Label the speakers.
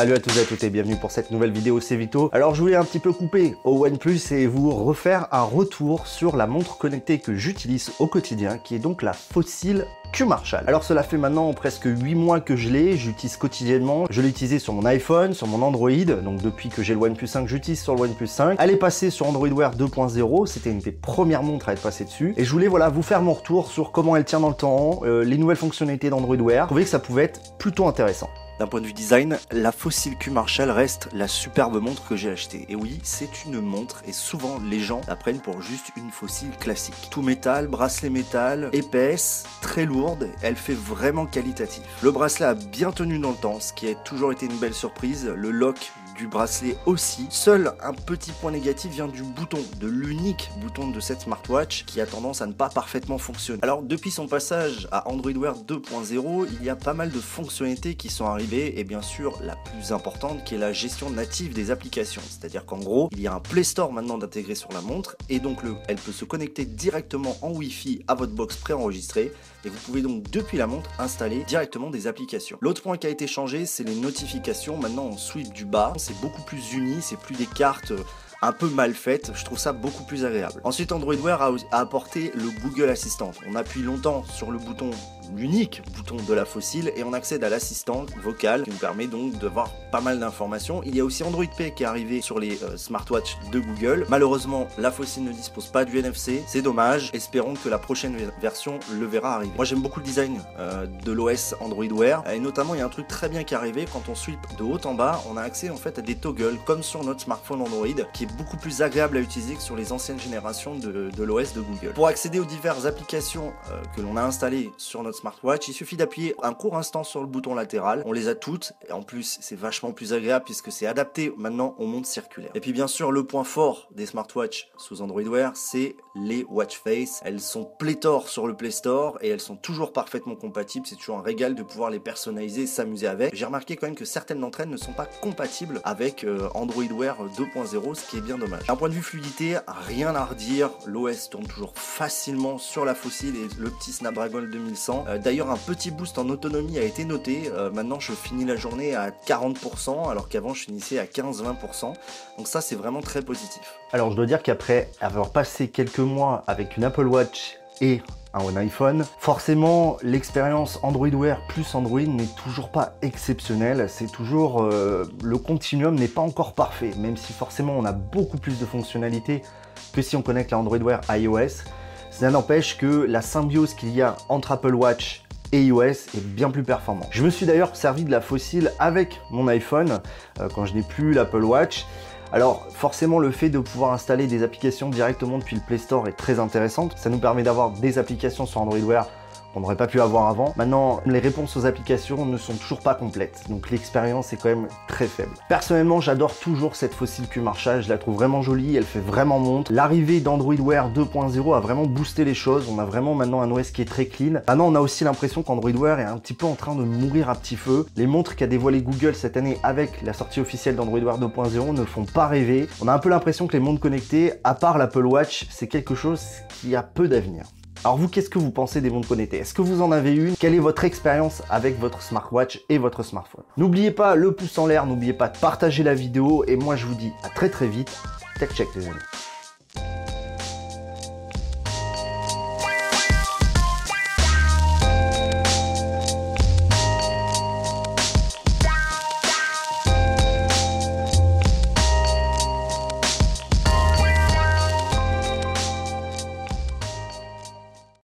Speaker 1: Salut à tous et à toutes et bienvenue pour cette nouvelle vidéo c'est Vito. Alors je voulais un petit peu couper au OnePlus et vous refaire un retour sur la montre connectée que j'utilise au quotidien qui est donc la Fossil Q Marshall. Alors cela fait maintenant presque 8 mois que je l'ai, j'utilise quotidiennement. Je l'ai utilisé sur mon iPhone, sur mon Android, donc depuis que j'ai le OnePlus 5, j'utilise sur le OnePlus 5. Elle est passée sur Android Wear 2.0, c'était une des premières montres à être passée dessus. Et je voulais voilà vous faire mon retour sur comment elle tient dans le temps, euh, les nouvelles fonctionnalités d'Android Wear. Je trouvais que ça pouvait être plutôt intéressant. D'un point de vue design, la Fossil Q Marshall reste la superbe montre que j'ai achetée. Et oui, c'est une montre et souvent les gens la prennent pour juste une fossile classique. Tout métal, bracelet métal, épaisse, très lourde, elle fait vraiment qualitatif. Le bracelet a bien tenu dans le temps, ce qui a toujours été une belle surprise. Le lock du bracelet aussi. Seul un petit point négatif vient du bouton, de l'unique bouton de cette smartwatch qui a tendance à ne pas parfaitement fonctionner. Alors depuis son passage à Android Wear 2.0, il y a pas mal de fonctionnalités qui sont arrivées et bien sûr la plus importante qui est la gestion native des applications. C'est-à-dire qu'en gros, il y a un Play Store maintenant d'intégrer sur la montre et donc le, elle peut se connecter directement en Wi-Fi à votre box préenregistrée et vous pouvez donc depuis la montre installer directement des applications. L'autre point qui a été changé, c'est les notifications. Maintenant on sweep du bas, c'est beaucoup plus uni, c'est plus des cartes euh, un peu mal faites, je trouve ça beaucoup plus agréable. Ensuite Android Wear a, apporté le Google Assistant. On appuie longtemps sur le bouton l'unique bouton de la fossile et on accède à l'assistant vocal qui nous permet donc de voir pas mal d'informations. Il y a aussi Android Pay qui est arrivé sur les euh, smartwatches de Google. Malheureusement, la fossile ne dispose pas du NFC, c'est dommage. Espérons que la prochaine version le verra arriver. Moi j'aime beaucoup le design euh, de l'OS Android Wear et notamment il y a un truc très bien qui est arrivé quand on sweep de haut en bas, on a accès en fait à des toggles comme sur notre smartphone Android qui beaucoup plus agréable à utiliser que sur les anciennes générations de, l'OS de Google. Pour accéder aux diverses applications euh, que l'on a installées sur notre smartwatch, il suffit d'appuyer un court instant sur le bouton latéral. On les a toutes et en plus c'est vachement plus agréable puisque c'est adapté maintenant au monde circulaire. Et puis bien sûr le point fort des smartwatches sous Android Wear, c'est les watch face. Elles sont pléthores sur le Play Store et elles sont toujours parfaitement compatibles. C'est toujours un régal de pouvoir les personnaliser, s'amuser avec. J'ai remarqué quand même que certaines d'entre elles ne sont pas compatibles avec euh, Android Wear 2.0, ce qui est bien dommage. D'un point de vue fluidité, rien à redire. L'OS tourne toujours facilement sur la fossile et le petit Snapdragon 2100. Euh, d'ailleurs, un petit boost en autonomie a été noté. Euh, maintenant, je finis la journée à 40%, alors qu'avant, je finissais à 15-20%. Donc ça, c'est vraiment très positif. Alors, je dois dire qu'après avoir passé quelques mois avec une Apple Watch un iPhone. Forcément, l'expérience Android Wear plus Android n'est toujours pas exceptionnelle. C'est toujours euh, le continuum n'est pas encore parfait, même si forcément on a beaucoup plus de fonctionnalités que si on connecte la Android Wear à iOS. Ça n'empêche que la symbiose qu'il y a entre Apple Watch et iOS est bien plus performant. Je me suis d'ailleurs servi de la fossile avec mon iPhone euh, quand je n'ai plus l'Apple Watch alors forcément le fait de pouvoir installer des applications directement depuis le Play Store est très intéressant. Ça nous permet d'avoir des applications sur Android Wear qu'on n'aurait pas pu avoir avant. Maintenant, les réponses aux applications ne sont toujours pas complètes, donc l'expérience est quand même très faible. Personnellement, j'adore toujours cette fossile Q Marshall, je la trouve vraiment jolie, elle fait vraiment montre. L'arrivée d'Android Wear 2.0 a vraiment boosté les choses, on a vraiment maintenant un OS qui est très clean. Maintenant, on a aussi l'impression qu'Android Wear est un petit peu en train de mourir à petit feu. Les montres qu'a dévoilé Google cette année avec la sortie officielle d'Android Wear 2.0 ne font pas rêver. On a un peu l'impression que les montres connectées, à part l'Apple Watch, c'est quelque chose qui a peu d'avenir. Alors vous, qu'est-ce que vous pensez des montres connectées? Est-ce que vous en avez une? Quelle est votre expérience avec votre smartwatch et votre smartphone? N'oubliez pas le pouce en l'air, n'oubliez pas de partager la vidéo et moi je vous dis à très très vite. Tech check les amis.